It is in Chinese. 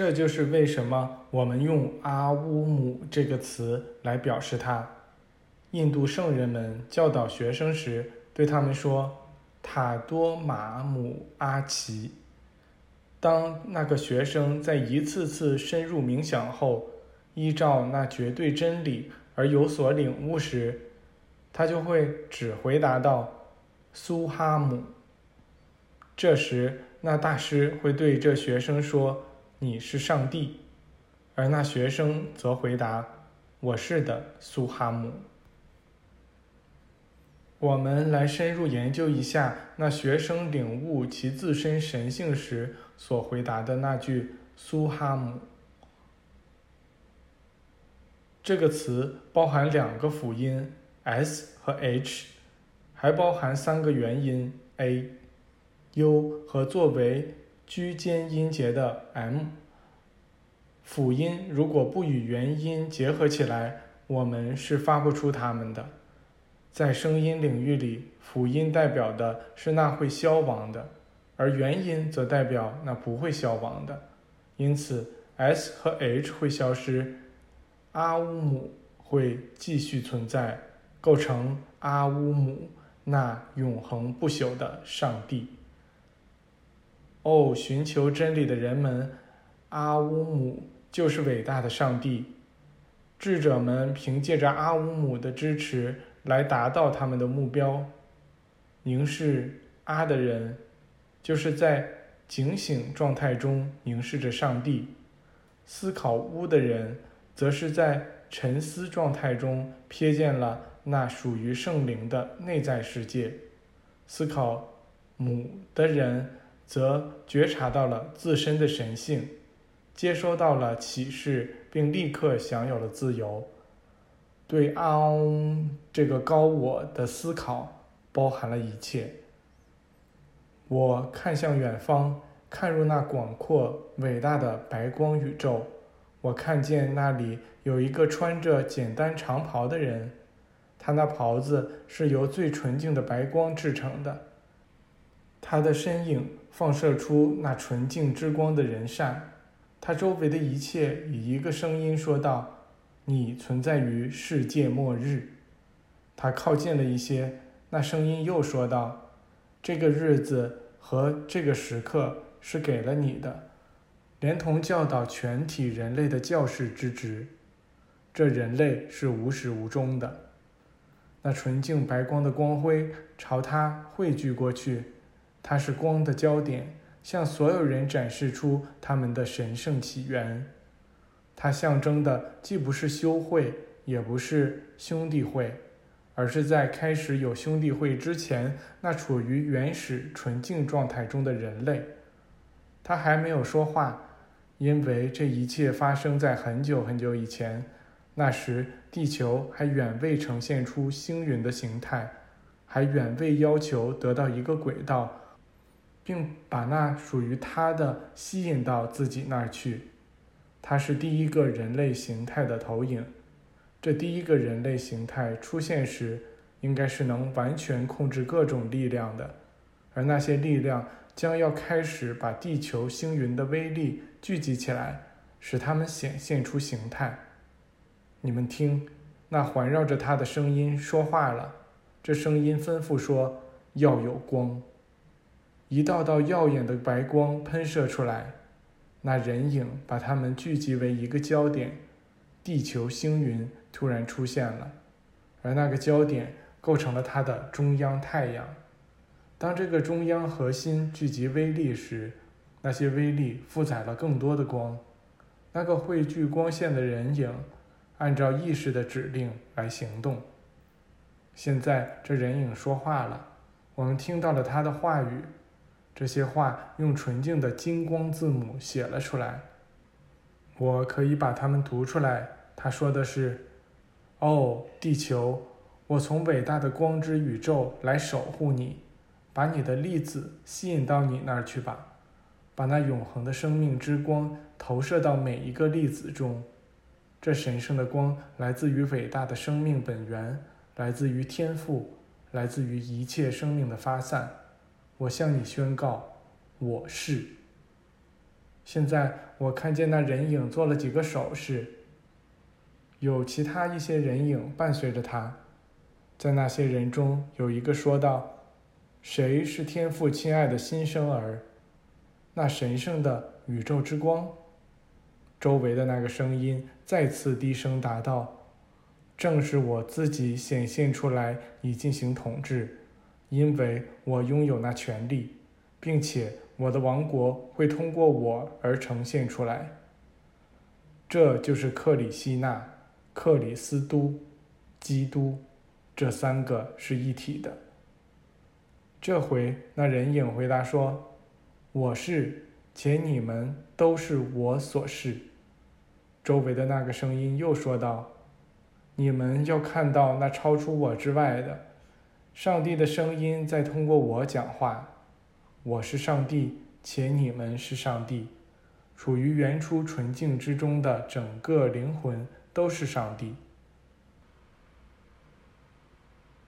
这就是为什么我们用阿乌姆这个词来表示它。印度圣人们教导学生时，对他们说：“塔多马姆阿奇。”当那个学生在一次次深入冥想后，依照那绝对真理而有所领悟时，他就会只回答道：“苏哈姆。”这时，那大师会对这学生说：“你是上帝。”而那学生则回答：“我是的，苏哈姆。”我们来深入研究一下那学生领悟其自身神性时所回答的那句“苏哈姆”。这个词包含两个辅音 s 和 h，还包含三个元音 a、u 和作为居间音节的 m。辅音如果不与元音结合起来，我们是发不出它们的。在声音领域里，辅音代表的是那会消亡的，而元音则代表那不会消亡的。因此，s 和 h 会消失，阿乌姆会继续存在，构成阿乌姆那永恒不朽的上帝。哦，寻求真理的人们，阿乌姆就是伟大的上帝。智者们凭借着阿乌姆的支持。来达到他们的目标。凝视阿的人，就是在警醒状态中凝视着上帝；思考乌的人，则是在沉思状态中瞥见了那属于圣灵的内在世界；思考母的人，则觉察到了自身的神性，接收到了启示，并立刻享有了自由。对阿翁这个高我的思考包含了一切。我看向远方，看入那广阔伟大的白光宇宙。我看见那里有一个穿着简单长袍的人，他那袍子是由最纯净的白光制成的。他的身影放射出那纯净之光的人善。他周围的一切以一个声音说道。你存在于世界末日。他靠近了一些，那声音又说道：“这个日子和这个时刻是给了你的，连同教导全体人类的教士之职。这人类是无始无终的。”那纯净白光的光辉朝他汇聚过去，它是光的焦点，向所有人展示出他们的神圣起源。它象征的既不是修会，也不是兄弟会，而是在开始有兄弟会之前，那处于原始纯净状态中的人类。他还没有说话，因为这一切发生在很久很久以前。那时，地球还远未呈现出星云的形态，还远未要求得到一个轨道，并把那属于他的吸引到自己那儿去。他是第一个人类形态的投影。这第一个人类形态出现时，应该是能完全控制各种力量的，而那些力量将要开始把地球星云的威力聚集起来，使它们显现出形态。你们听，那环绕着它的声音说话了。这声音吩咐说：“要有光。”一道道耀眼的白光喷射出来。那人影把它们聚集为一个焦点，地球星云突然出现了，而那个焦点构成了它的中央太阳。当这个中央核心聚集微粒时，那些微粒负载了更多的光。那个汇聚光线的人影，按照意识的指令来行动。现在这人影说话了，我们听到了他的话语。这些话用纯净的金光字母写了出来，我可以把它们读出来。他说的是：“哦，地球，我从伟大的光之宇宙来守护你，把你的粒子吸引到你那儿去吧，把那永恒的生命之光投射到每一个粒子中。这神圣的光来自于伟大的生命本源，来自于天赋，来自于一切生命的发散。”我向你宣告，我是。现在我看见那人影做了几个手势，有其他一些人影伴随着他。在那些人中，有一个说道：“谁是天父亲爱的新生儿？那神圣的宇宙之光。”周围的那个声音再次低声答道：“正是我自己显现出来以进行统治，因为我拥有那权利，并且我的王国会通过我而呈现出来。这就是克里希那、克里斯都、基督，这三个是一体的。”这回那人影回答说：“我是，且你们都是我所是。”周围的那个声音又说道：“你们要看到那超出我之外的上帝的声音在通过我讲话。我是上帝，且你们是上帝。处于原初纯净之中的整个灵魂都是上帝。”